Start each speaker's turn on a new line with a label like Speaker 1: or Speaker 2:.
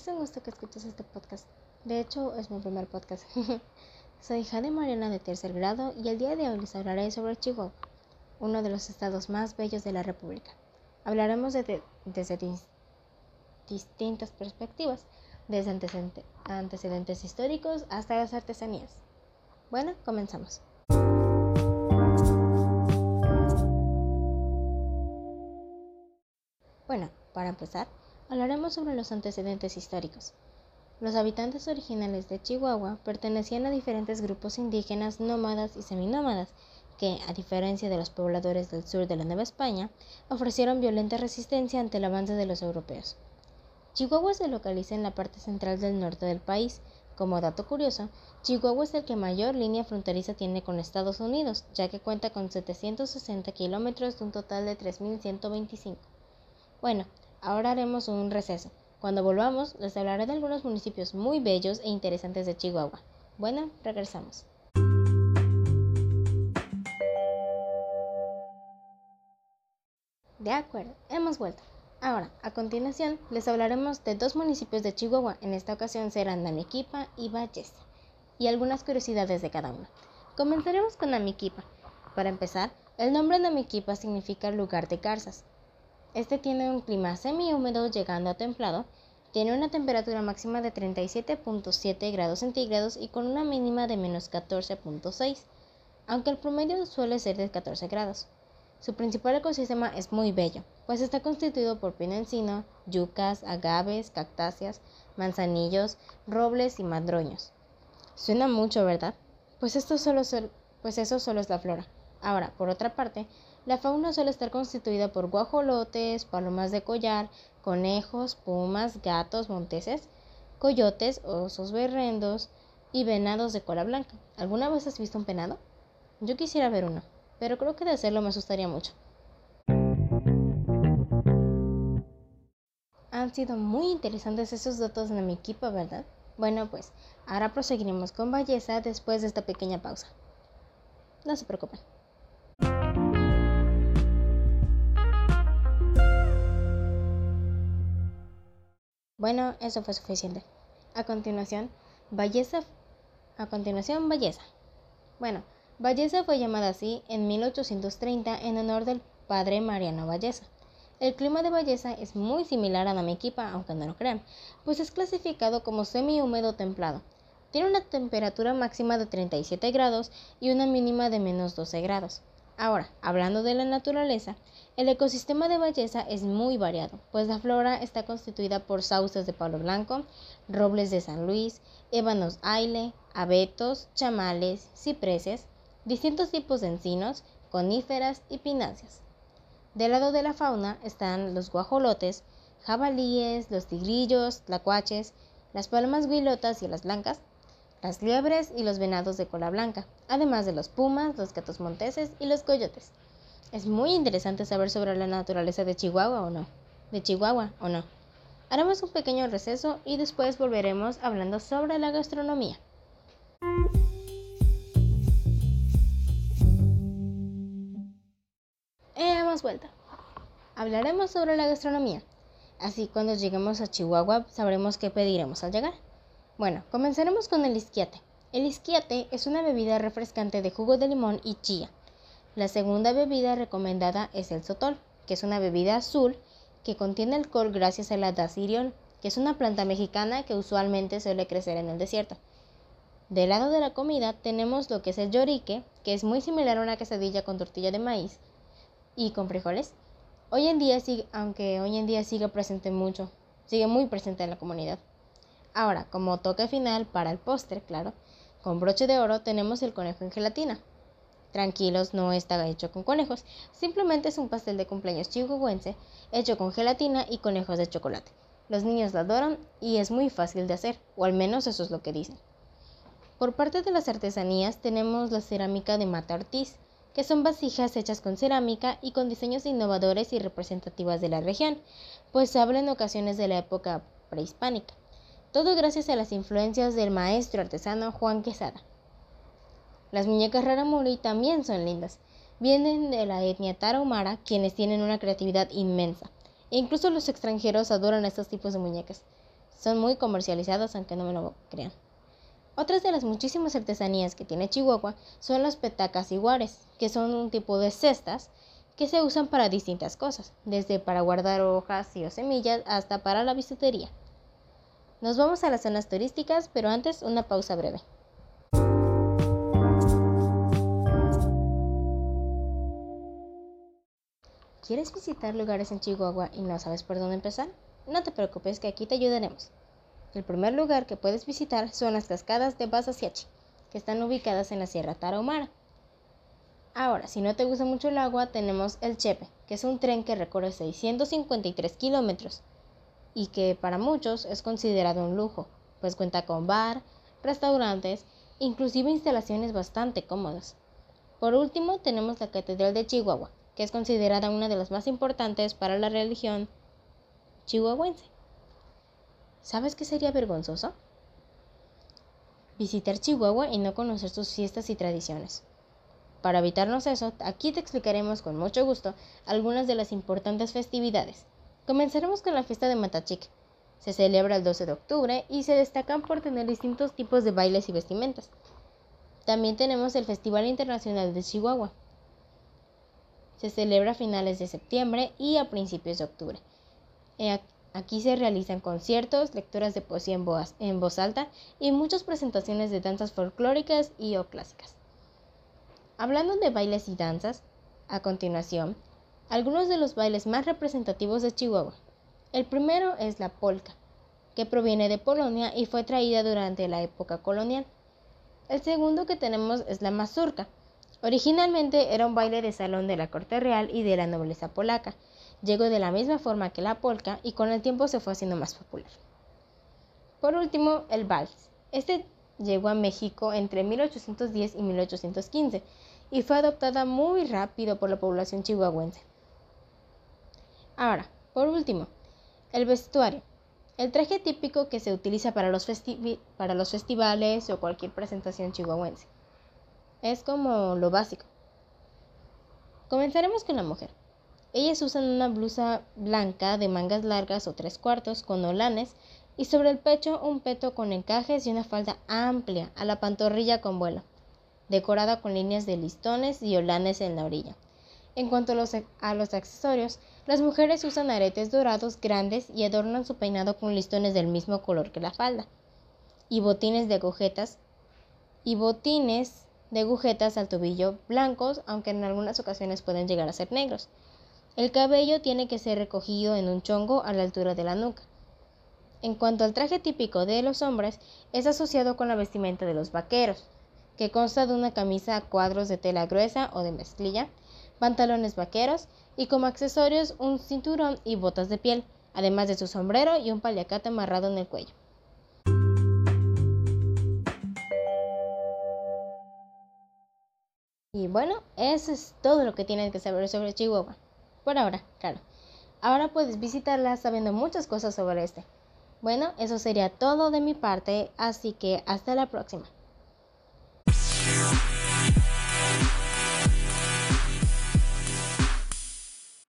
Speaker 1: es un gusto que escuches este podcast. De hecho, es mi primer podcast. Soy Jade Mariana de tercer grado y el día de hoy les hablaré sobre Chihuahua, uno de los estados más bellos de la República. Hablaremos de, desde distintas perspectivas, desde antecedentes históricos hasta las artesanías. Bueno, comenzamos. Bueno, para empezar, hablaremos sobre los antecedentes históricos. Los habitantes originales de Chihuahua pertenecían a diferentes grupos indígenas nómadas y seminómadas que, a diferencia de los pobladores del sur de la Nueva España, ofrecieron violenta resistencia ante el avance de los europeos. Chihuahua se localiza en la parte central del norte del país. Como dato curioso, Chihuahua es el que mayor línea fronteriza tiene con Estados Unidos, ya que cuenta con 760 kilómetros de un total de 3.125. Bueno, ahora haremos un receso. Cuando volvamos, les hablaré de algunos municipios muy bellos e interesantes de Chihuahua. Bueno, regresamos. De acuerdo, hemos vuelto. Ahora, a continuación, les hablaremos de dos municipios de Chihuahua. En esta ocasión serán Namiquipa y Valles, y algunas curiosidades de cada uno. Comenzaremos con Namiquipa. Para empezar, el nombre Namiquipa significa lugar de garzas. Este tiene un clima semi-húmedo llegando a templado, tiene una temperatura máxima de 37.7 grados centígrados y con una mínima de menos 14.6, aunque el promedio suele ser de 14 grados. Su principal ecosistema es muy bello, pues está constituido por pino encino, yucas, agaves, cactáceas, manzanillos, robles y madroños. Suena mucho, ¿verdad? Pues, esto solo, pues eso solo es la flora. Ahora, por otra parte, la fauna suele estar constituida por guajolotes, palomas de collar, conejos, pumas, gatos, monteses, coyotes, osos berrendos y venados de cola blanca. ¿Alguna vez has visto un venado? Yo quisiera ver uno, pero creo que de hacerlo me asustaría mucho. Han sido muy interesantes esos datos de mi equipo, ¿verdad? Bueno, pues ahora proseguiremos con belleza después de esta pequeña pausa. No se preocupen. Bueno, eso fue suficiente. A continuación, Valleza. A continuación, Valleza. Bueno, Valleza fue llamada así en 1830 en honor del padre Mariano Valleza. El clima de Valleza es muy similar a Namequipa, aunque no lo crean, pues es clasificado como semi-húmedo templado. Tiene una temperatura máxima de 37 grados y una mínima de menos 12 grados. Ahora, hablando de la naturaleza, el ecosistema de Belleza es muy variado, pues la flora está constituida por sauces de palo blanco, robles de San Luis, ébanos aile, abetos, chamales, cipreses, distintos tipos de encinos, coníferas y pináceas. Del lado de la fauna están los guajolotes, jabalíes, los tigrillos, tlacuaches, las palmas guilotas y las blancas, las liebres y los venados de cola blanca, además de los pumas, los gatos monteses y los coyotes. Es muy interesante saber sobre la naturaleza de Chihuahua o no. De Chihuahua o no. Haremos un pequeño receso y después volveremos hablando sobre la gastronomía. Hemos vuelto. Hablaremos sobre la gastronomía. Así cuando lleguemos a Chihuahua sabremos qué pediremos al llegar. Bueno, comenzaremos con el isquiate. El isquiate es una bebida refrescante de jugo de limón y chía. La segunda bebida recomendada es el sotol, que es una bebida azul que contiene alcohol gracias a la daciriol, que es una planta mexicana que usualmente suele crecer en el desierto. Del lado de la comida tenemos lo que es el llorique, que es muy similar a una quesadilla con tortilla de maíz y con frijoles. Hoy en día, aunque hoy en día sigue presente mucho, sigue muy presente en la comunidad. Ahora, como toque final para el postre, claro, con broche de oro tenemos el conejo en gelatina. Tranquilos, no está hecho con conejos, simplemente es un pastel de cumpleaños chihuahuense hecho con gelatina y conejos de chocolate. Los niños lo adoran y es muy fácil de hacer, o al menos eso es lo que dicen. Por parte de las artesanías tenemos la cerámica de Mata Ortiz, que son vasijas hechas con cerámica y con diseños innovadores y representativas de la región, pues habla en ocasiones de la época prehispánica. Todo gracias a las influencias del maestro artesano Juan Quesada. Las muñecas Raramuri también son lindas. Vienen de la etnia tarahumara, quienes tienen una creatividad inmensa. E incluso los extranjeros adoran estos tipos de muñecas. Son muy comercializados, aunque no me lo crean. Otras de las muchísimas artesanías que tiene Chihuahua son las petacas iguares, que son un tipo de cestas que se usan para distintas cosas, desde para guardar hojas y o semillas hasta para la bisutería. Nos vamos a las zonas turísticas, pero antes una pausa breve. ¿Quieres visitar lugares en Chihuahua y no sabes por dónde empezar? No te preocupes que aquí te ayudaremos. El primer lugar que puedes visitar son las cascadas de Basasiachi, que están ubicadas en la Sierra Tarahumara. Ahora, si no te gusta mucho el agua, tenemos el Chepe, que es un tren que recorre 653 kilómetros y que para muchos es considerado un lujo, pues cuenta con bar, restaurantes, inclusive instalaciones bastante cómodas. Por último, tenemos la Catedral de Chihuahua, que es considerada una de las más importantes para la religión chihuahuense. ¿Sabes qué sería vergonzoso? Visitar Chihuahua y no conocer sus fiestas y tradiciones. Para evitarnos eso, aquí te explicaremos con mucho gusto algunas de las importantes festividades. Comenzaremos con la fiesta de Matachic. Se celebra el 12 de octubre y se destacan por tener distintos tipos de bailes y vestimentas. También tenemos el Festival Internacional de Chihuahua, se celebra a finales de septiembre y a principios de octubre. Aquí se realizan conciertos, lecturas de poesía en voz, en voz alta y muchas presentaciones de danzas folclóricas y o clásicas. Hablando de bailes y danzas, a continuación, algunos de los bailes más representativos de Chihuahua. El primero es la polka, que proviene de Polonia y fue traída durante la época colonial. El segundo que tenemos es la mazurca, Originalmente era un baile de salón de la corte real y de la nobleza polaca. Llegó de la misma forma que la polka y con el tiempo se fue haciendo más popular. Por último, el vals. Este llegó a México entre 1810 y 1815 y fue adoptada muy rápido por la población chihuahuense. Ahora, por último, el vestuario. El traje típico que se utiliza para los, festivales o cualquier presentación chihuahuense. Es como lo básico. Comenzaremos con la mujer. Ellas usan una blusa blanca de mangas largas o tres cuartos con olanes y sobre el pecho un peto con encajes y una falda amplia a la pantorrilla con vuelo, decorada con líneas de listones y olanes en la orilla. En cuanto a los accesorios, las mujeres usan aretes dorados grandes y adornan su peinado con listones del mismo color que la falda, y botines de agujetas y botines de agujetas al tobillo blancos, aunque en algunas ocasiones pueden llegar a ser negros. El cabello tiene que ser recogido en un chongo a la altura de la nuca. En cuanto al traje típico de los hombres, es asociado con la vestimenta de los vaqueros, que consta de una camisa a cuadros de tela gruesa o de mezclilla, pantalones vaqueros y como accesorios un cinturón y botas de piel, además de su sombrero y un paliacate amarrado en el cuello. Y bueno, eso es todo lo que tienes que saber sobre Chihuahua. Por ahora, claro. Ahora puedes visitarla sabiendo muchas cosas sobre este. Bueno, eso sería todo de mi parte, así que hasta la próxima.